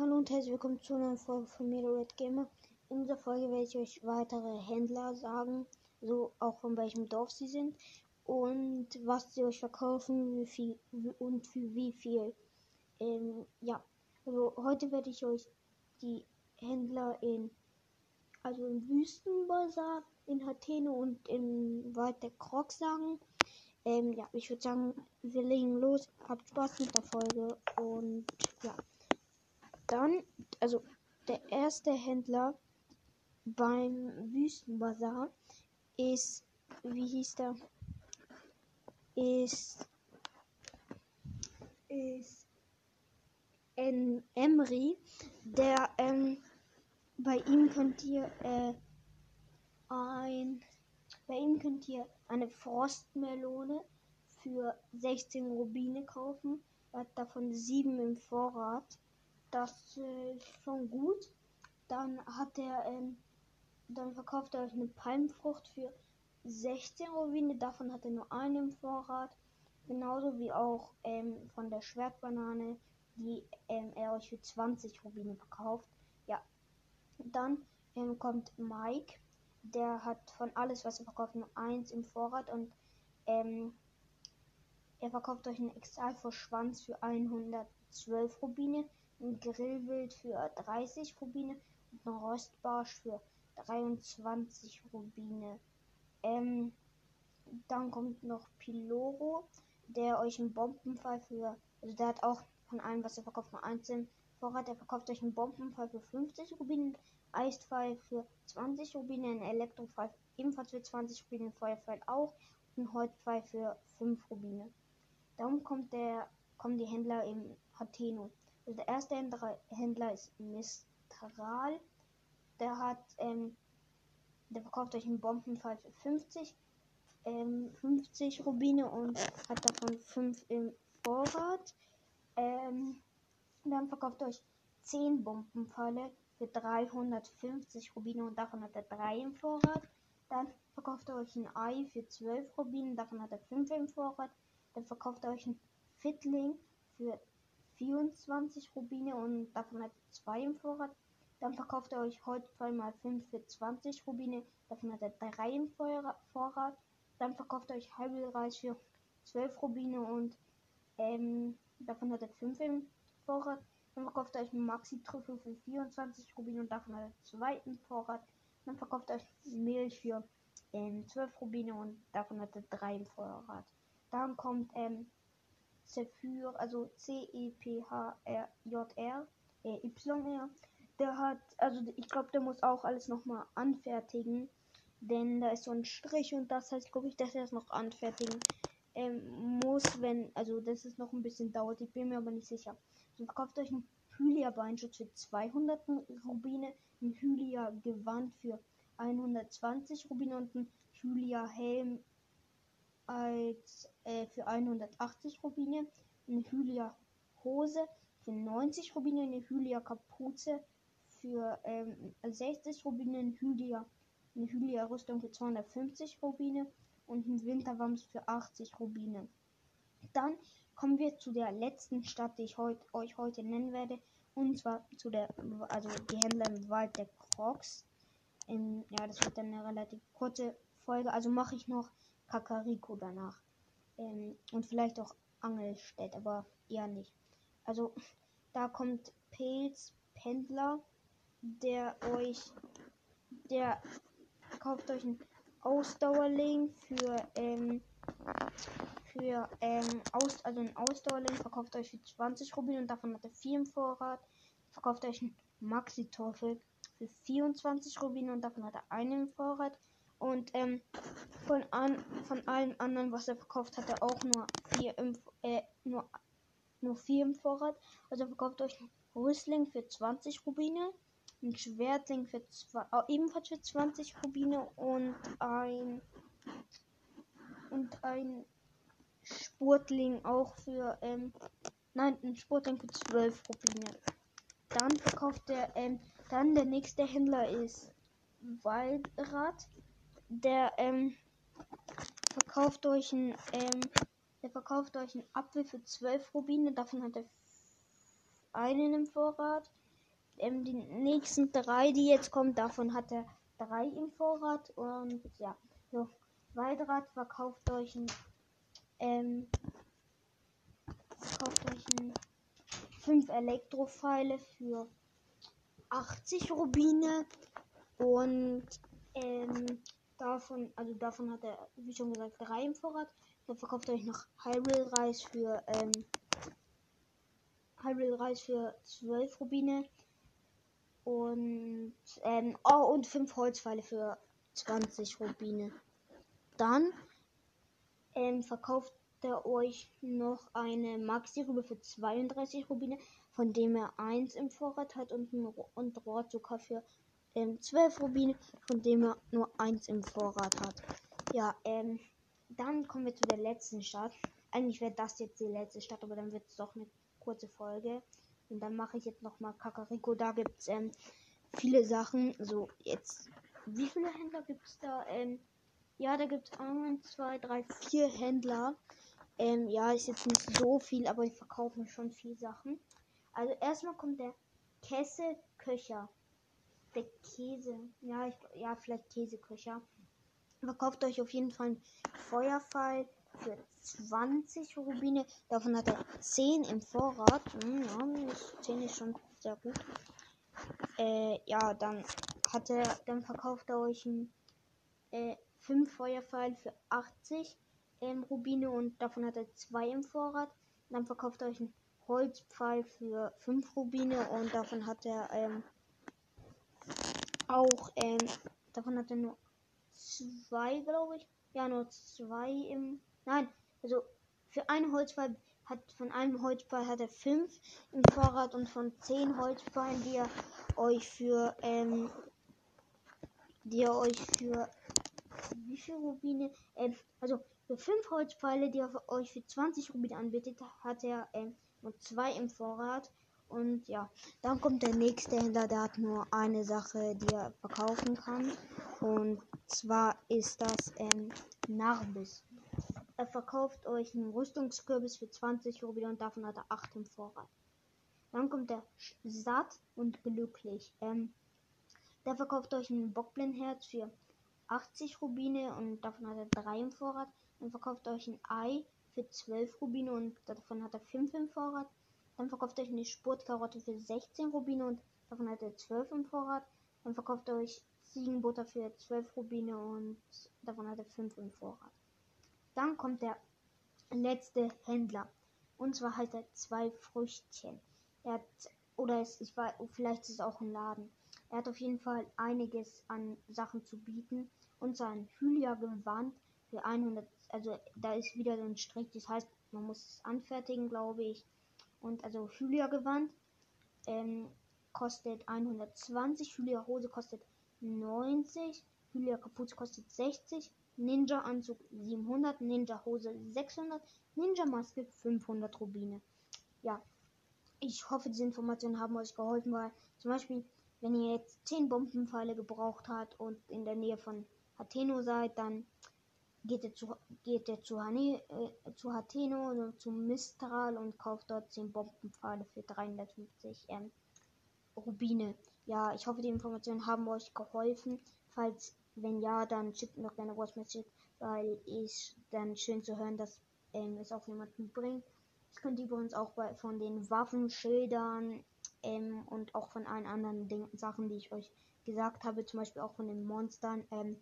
Hallo und herzlich willkommen zu einer Folge von mir, Red Gamer. In dieser Folge werde ich euch weitere Händler sagen, so auch von welchem Dorf sie sind und was sie euch verkaufen, wie viel und für wie viel. Ähm, ja, also heute werde ich euch die Händler in also im Wüstenbazar in Hatene und im Wald der Krog sagen. Ähm, ja, ich würde sagen, wir legen los. Habt Spaß mit der Folge und ja. Dann, also der erste Händler beim Wüstenbazar ist, wie hieß der? Ist, ist en Emery, der, ähm, bei ihm könnt ihr, äh, ein, bei ihm könnt ihr eine Frostmelone für 16 Rubine kaufen. Er hat davon 7 im Vorrat. Das ist schon gut. Dann hat er, ähm, dann verkauft er euch eine Palmfrucht für 16 Rubine. Davon hat er nur einen im Vorrat. Genauso wie auch ähm, von der Schwertbanane, die ähm, er euch für 20 Rubine verkauft. Ja. Dann ähm, kommt Mike. Der hat von alles, was er verkauft, nur eins im Vorrat und ähm, er verkauft euch einen Exalfor-Schwanz für 112 Rubine ein Grillwild für 30 Rubine und ein Rostbarsch für 23 Rubine. Ähm, dann kommt noch Piloro, der euch einen Bombenfall für, also der hat auch von allem, was er verkauft, nur einzeln Vorrat. Er verkauft euch einen Bombenfall für 50 Rubine, Eisfall für 20 Rubine, ein Elektrofall ebenfalls für 20 Rubine, Feuerfall auch und ein Holzfall für 5 Rubine. Darum kommt der, kommen die Händler im Hateno. Der erste Händler ist Mistral. Der hat, ähm, der verkauft euch einen Bombenfall für 50, ähm, 50 Rubine und hat davon 5 im Vorrat. Ähm, dann verkauft euch 10 Bombenfalle für 350 Rubine und davon hat er 3 im Vorrat. Dann verkauft er euch ein Ei für 12 Rubine, davon hat er 5 im Vorrat. Dann verkauft er euch ein Fittling für 24 Rubine und davon hat er 2 im Vorrat. Dann verkauft er euch heute 2 mal 5 für 20 Rubine, davon hat er 3 im Vorrat. Dann verkauft er euch Halbelreis für 12 Rubine und ähm, davon hat er 5 im Vorrat. Dann verkauft er euch Maxi-Trüffel für 24 Rubine und davon hat er 2 im Vorrat. Dann verkauft er euch Milch für ähm, 12 Rubine und davon hat er 3 im Vorrat. Dann kommt ähm, Zephyr, also C-E-P-H-R-J-R, äh, Y-R. Der hat, also ich glaube, der muss auch alles nochmal anfertigen. Denn da ist so ein Strich und das heißt, glaube ich, dass er es noch anfertigen ähm, muss, wenn, also das ist noch ein bisschen dauert. Ich bin mir aber nicht sicher. So verkauft euch ein Hylia Beinschutz für 200 Rubine, ein Hylia Gewand für 120 Rubine und ein Hylia Helm als äh, für 180 Rubine, eine Hylia Hose für 90 Rubine, eine Hylia Kapuze für ähm, 60 Rubine, eine Hylia, eine Hylia Rüstung für 250 Rubine und ein Winterwams für 80 Rubine. Dann kommen wir zu der letzten Stadt, die ich heut, euch heute nennen werde. Und zwar zu der, also die Händler im Wald der Crocs. In, ja, das wird dann eine relativ kurze Folge. Also mache ich noch Kakariko danach. Ähm, und vielleicht auch Angelstedt, aber eher nicht. Also da kommt Pels Pendler, der euch, der kauft euch einen Ausdauerling für, ähm, für, ähm, aus, also ein Ausdauerling verkauft euch für 20 Rubin und davon hat er 4 im Vorrat. Verkauft euch einen Maxi-Torfel für 24 Rubin und davon hat er einen im Vorrat. Und ähm, von, an, von allen anderen, was er verkauft, hat er auch nur vier im, äh, nur, nur vier im Vorrat. Also er verkauft euch ein Rüstling für 20 Rubine, ein Schwertling für zwei, äh, ebenfalls für 20 Rubine und ein und ein Sportling auch für ähm, nein, ein Sportling für 12 Rubine. Dann verkauft er ähm, dann der nächste Händler ist Waldrad der ähm, verkauft euch ein, ähm, der verkauft euch einen Apfel für 12 Rubine, davon hat er einen im Vorrat. ähm, die nächsten drei, die jetzt kommen, davon hat er drei im Vorrat. Und ja, so. Waldrad verkauft euch ein, ähm, verkauft euch ein 5 Elektropfeile für 80 Rubine und ähm, davon, also davon hat er, wie schon gesagt, drei im Vorrat. Dann verkauft er euch noch Hyrule Reis für ähm, Hyrule Reis für 12 Rubine und ähm, oh, und 5 Holzpfeile für 20 Rubine. Dann ähm, verkauft er euch noch eine Maxi-Rübe für 32 Rubine, von dem er 1 im Vorrat hat und, ein, und Rohrzucker für ähm, 12 Rubine, von dem er nur 1 im Vorrat hat. Ja, ähm, dann kommen wir zu der letzten Stadt. Eigentlich wäre das jetzt die letzte Stadt, aber dann wird es doch eine kurze Folge. Und dann mache ich jetzt nochmal Kakariko. Da gibt es ähm, viele Sachen. So, jetzt, wie viele Händler gibt es da? Ähm, ja, da gibt es 1, 2, 3, 4 Händler. Ähm, ja, ist jetzt nicht so viel, aber die verkaufen schon viel Sachen. Also erstmal kommt der Kesselköcher. Der Käse. Ja, ich, ja, vielleicht Käseköcher. Verkauft euch auf jeden Fall einen Feuerpfeil für 20 Rubine. Davon hat er 10 im Vorrat. Hm, ja, 10 ist schon sehr gut. Äh, ja, dann hat er, dann verkauft er euch ein äh, 5 Feuerpfeil für 80 ähm, Rubine und davon hat er 2 im Vorrat. Dann verkauft er euch einen Holzpfeil für 5 Rubine und davon hat er ähm, auch, ähm, davon hat er nur 2, glaube ich. Ja, nur 2 im. Nein, also für einen Holzpfeil hat von einem Holzpfeil hat er 5 im Vorrat und von 10 Holzpfeilen, die er euch für ähm, die er euch für wie viel Rubine? Ähm, also für 5 Holzpfeile, die er euch für 20 Rubine anbietet, hat er ähm, nur 2 im Vorrat. Und ja, dann kommt der nächste Händler, der hat nur eine Sache, die er verkaufen kann. Und zwar ist das ähm, Narbis. Er verkauft euch einen Rüstungskürbis für 20 Rubine und davon hat er 8 im Vorrat. Dann kommt er satt und glücklich. Ähm, der verkauft euch ein Bockblindherz für 80 Rubine und davon hat er 3 im Vorrat. Dann verkauft euch ein Ei für 12 Rubine und davon hat er 5 im Vorrat. Dann verkauft euch eine Spurtkarotte für 16 Rubine und davon hat er 12 im Vorrat. Dann verkauft er euch Ziegenbutter für 12 Rubine und davon hat er 5 im Vorrat. Dann kommt der letzte Händler. Und zwar hat er zwei Früchtchen. Er hat, oder es, ich vielleicht ist es auch ein Laden. Er hat auf jeden Fall einiges an Sachen zu bieten. Und sein Hylia-Gewand für 100, also da ist wieder so ein Strick, das heißt, man muss es anfertigen, glaube ich. Und also Hylia-Gewand ähm, kostet 120, Hylia-Hose kostet 90, Hylia-Kapuze kostet 60, Ninja-Anzug 700, Ninja-Hose 600, Ninja-Maske 500 Rubine. Ja, ich hoffe, diese Informationen haben euch geholfen, weil zum Beispiel wenn ihr jetzt 10 Bombenpfeile gebraucht habt und in der Nähe von Hateno seid, dann geht ihr zu, geht ihr zu, Hane, äh, zu Hateno oder zu Mistral und kauft dort 10 Bombenpfeile für 350 ähm, Rubine. Ja, ich hoffe, die Informationen haben euch geholfen. Falls, wenn ja, dann schickt mir gerne Voice Message, weil ich dann schön zu hören, dass ähm, es auch jemanden bringt. Das könnt ihr übrigens auch bei, von den Waffenschildern ähm, und auch von allen anderen Ding Sachen, die ich euch gesagt habe, zum Beispiel auch von den Monstern, ähm,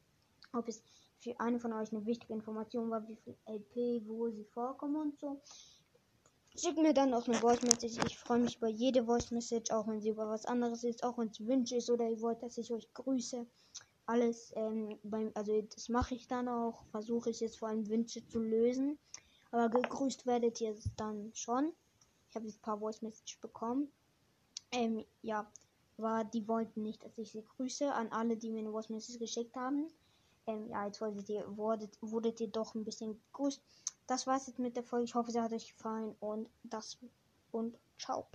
ob es für eine von euch eine wichtige Information war, wie viel LP, wo sie vorkommen und so. Schickt mir dann auch eine Voice Message. Ich freue mich über jede Voice Message, auch wenn sie über was anderes ist, auch wenn es Wünsche ist oder ihr wollt, dass ich euch grüße. Alles, ähm, beim, also das mache ich dann auch. Versuche ich jetzt vor allem Wünsche zu lösen. Aber gegrüßt werdet ihr dann schon. Ich habe jetzt ein paar Voice Message bekommen. Ähm, ja, aber die wollten nicht, dass ich sie grüße an alle, die mir eine Voice Message geschickt haben. Ähm, ja, jetzt wolltet ihr, wurdet, wurdet ihr doch ein bisschen gegrüßt. Das war's jetzt mit der Folge. Ich hoffe, sie hat euch gefallen und das und ciao.